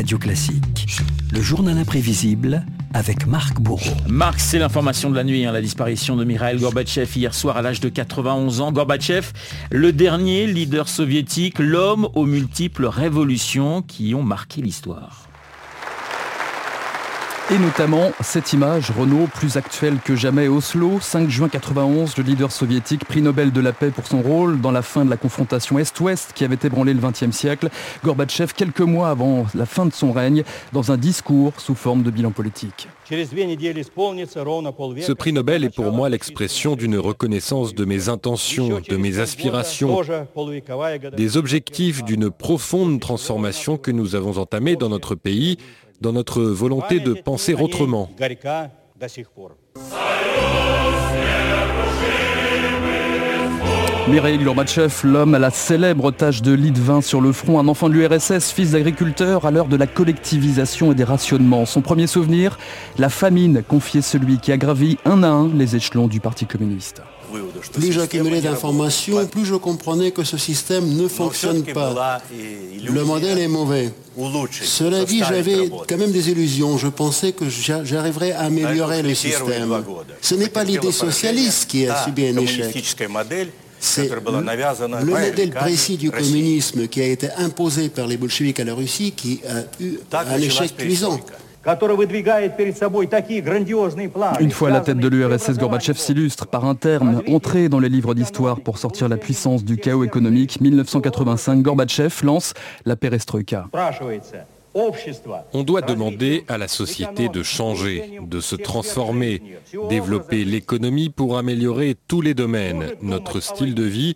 Radio Classique. Le journal imprévisible avec Marc Bourreau. Marc, c'est l'information de la nuit, hein, la disparition de Mikhail Gorbatchev hier soir à l'âge de 91 ans. Gorbatchev, le dernier leader soviétique, l'homme aux multiples révolutions qui ont marqué l'histoire. Et notamment cette image, Renault, plus actuelle que jamais, Oslo, 5 juin 91, le leader soviétique, prix Nobel de la paix pour son rôle dans la fin de la confrontation Est-Ouest qui avait ébranlé le XXe siècle. Gorbatchev, quelques mois avant la fin de son règne, dans un discours sous forme de bilan politique. Ce prix Nobel est pour moi l'expression d'une reconnaissance de mes intentions, de mes aspirations, des objectifs d'une profonde transformation que nous avons entamée dans notre pays dans notre volonté de penser autrement. Mikhail Gorbatchev, l'homme à la célèbre tâche de lit de vin sur le front, un enfant de l'URSS, fils d'agriculteur à l'heure de la collectivisation et des rationnements. Son premier souvenir, la famine, confiait celui qui a gravi un à un les échelons du Parti communiste. Plus j'accumulais d'informations, plus je comprenais que ce système ne fonctionne pas. Le modèle est mauvais. Cela dit, j'avais quand même des illusions. Je pensais que j'arriverais à améliorer le système. Ce n'est pas l'idée socialiste qui a subi un échec. C'est le modèle précis du communisme qui a été imposé par les bolcheviks à la Russie qui a eu un échec cuisant. Une fois à la tête de l'URSS, Gorbatchev s'illustre par un terme entré dans les livres d'histoire pour sortir la puissance du chaos économique. 1985, Gorbatchev lance la perestroïka. On doit demander à la société de changer, de se transformer, développer l'économie pour améliorer tous les domaines, notre style de vie.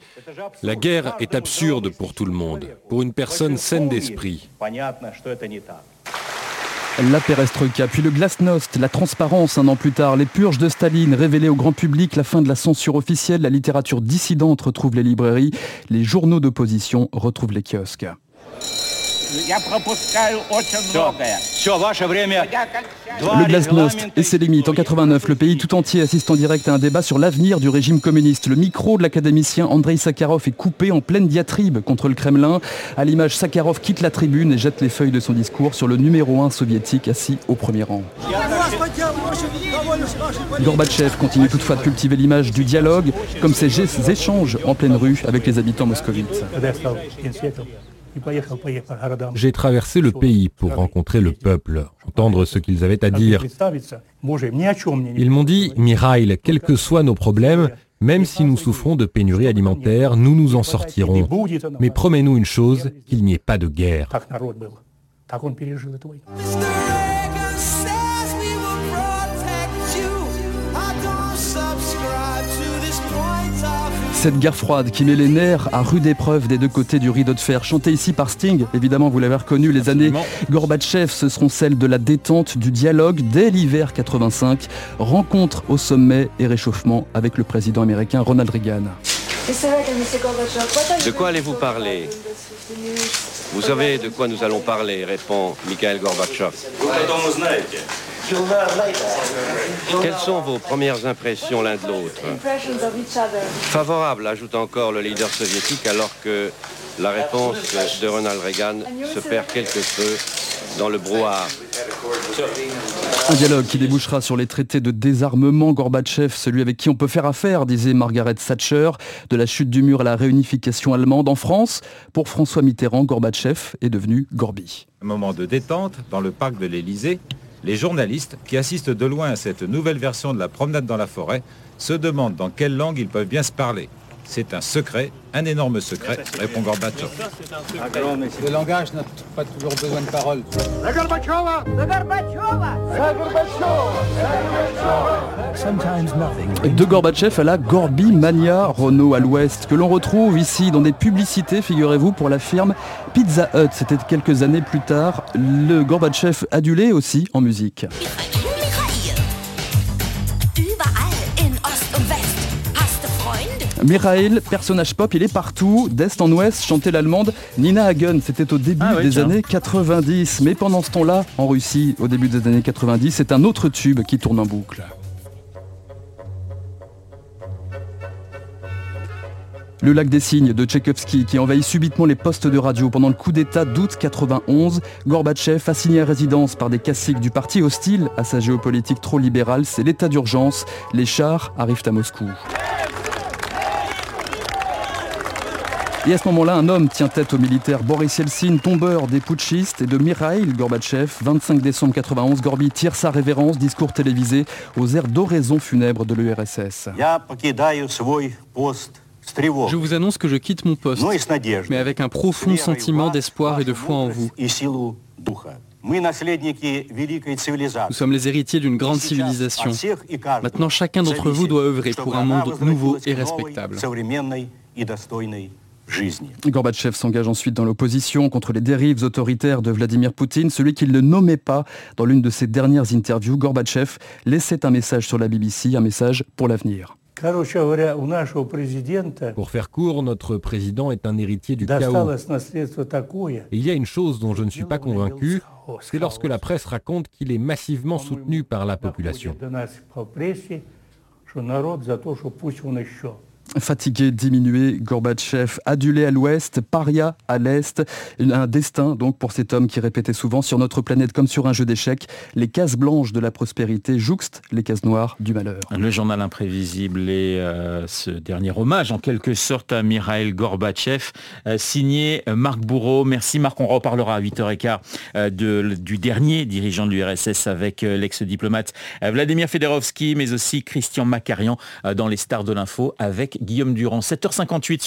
La guerre est absurde pour tout le monde, pour une personne saine d'esprit. La perestroïka, puis le glasnost, la transparence un an plus tard, les purges de Staline révélées au grand public, la fin de la censure officielle, la littérature dissidente retrouve les librairies, les journaux d'opposition retrouvent les kiosques. Le glasnost et ses limites. En 89, le pays tout entier assiste en direct à un débat sur l'avenir du régime communiste. Le micro de l'académicien Andrei Sakharov est coupé en pleine diatribe contre le Kremlin. À l'image, Sakharov quitte la tribune et jette les feuilles de son discours sur le numéro 1 soviétique assis au premier rang. Gorbatchev continue toutefois de cultiver l'image du dialogue, comme ces échanges en pleine rue avec les habitants moscovites. J'ai traversé le pays pour rencontrer le peuple, entendre ce qu'ils avaient à dire. Ils m'ont dit, Mirail, quels que soient nos problèmes, même si nous souffrons de pénurie alimentaire, nous nous en sortirons. Mais promets-nous une chose, qu'il n'y ait pas de guerre. Cette guerre froide qui met les nerfs à rude épreuve des deux côtés du rideau de fer, chantée ici par Sting, évidemment vous l'avez reconnu, les années Gorbatchev, ce seront celles de la détente, du dialogue dès l'hiver 85, rencontre au sommet et réchauffement avec le président américain Ronald Reagan. De quoi allez-vous parler? Vous savez de quoi nous allons parler, répond Mikhail Gorbatchev. Quelles sont vos premières impressions l'un de l'autre Favorable, ajoute encore le leader soviétique, alors que la réponse de Ronald Reagan se perd quelque peu dans le brouhaha. Un dialogue qui débouchera sur les traités de désarmement Gorbatchev, celui avec qui on peut faire affaire, disait Margaret Thatcher, de la chute du mur à la réunification allemande en France. Pour François Mitterrand, Gorbatchev est devenu Gorby. Un moment de détente dans le parc de l'Élysée, les journalistes qui assistent de loin à cette nouvelle version de la promenade dans la forêt se demandent dans quelle langue ils peuvent bien se parler. C'est un secret, un énorme secret, répond Gorbatchev. Le langage n'a pas toujours besoin de paroles. De Gorbatchev à la Gorby Mania Renault à l'ouest, que l'on retrouve ici dans des publicités, figurez-vous, pour la firme Pizza Hut. C'était quelques années plus tard. Le Gorbatchev adulé aussi en musique. Michael, personnage pop, il est partout. D'est en ouest, chantait l'allemande Nina Hagen. C'était au début Ah oui, des tiens. années 90. Mais pendant ce temps-là, en Russie, au début des années 90, c'est un autre tube qui tourne en boucle. Le lac des Cygnes de Tchaïkovski qui envahit subitement les postes de radio pendant le coup d'État d'août 91. Gorbatchev assigné à résidence par des caciques du parti hostile à sa géopolitique trop libérale. C'est l'état d'urgence. Les chars arrivent à Moscou. Et à ce moment-là, un homme tient tête au militaire Boris Yeltsin, tombeur des putschistes, et de Mikhail Gorbatchev. 25 décembre 91, Gorby tire sa révérence, discours télévisé aux airs d'oraison funèbre de l'URSS. Je vous annonce que je quitte mon poste, mais avec un profond sentiment d'espoir et de foi en vous. Nous sommes les héritiers d'une grande civilisation. Maintenant, chacun d'entre vous doit œuvrer pour un monde nouveau et respectable. Gorbatchev s'engage ensuite dans l'opposition contre les dérives autoritaires de Vladimir Poutine, celui qu'il ne nommait pas dans l'une de ses dernières interviews. Gorbatchev laissait un message sur la BBC, un message pour l'avenir. Pour faire court, notre président est un héritier du chaos. Et il y a une chose dont je ne suis pas convaincu, c'est lorsque la presse raconte qu'il est massivement soutenu par la population. Fatigué, diminué, Gorbatchev, adulé à l'ouest, paria à l'est. Un destin donc pour cet homme qui répétait souvent sur notre planète comme sur un jeu d'échecs, les cases blanches de la prospérité jouxtent les cases noires du malheur. Le journal imprévisible et euh, ce dernier hommage en quelque sorte à Mikhail Gorbatchev, euh, signé Marc Bourreau. Merci Marc, on reparlera à 8h15 euh, de, du dernier dirigeant de l'URSS avec l'ex-diplomate Vladimir Federovski, mais aussi Christian Makarian dans les stars de l'info avec Guillaume Durand. 7h58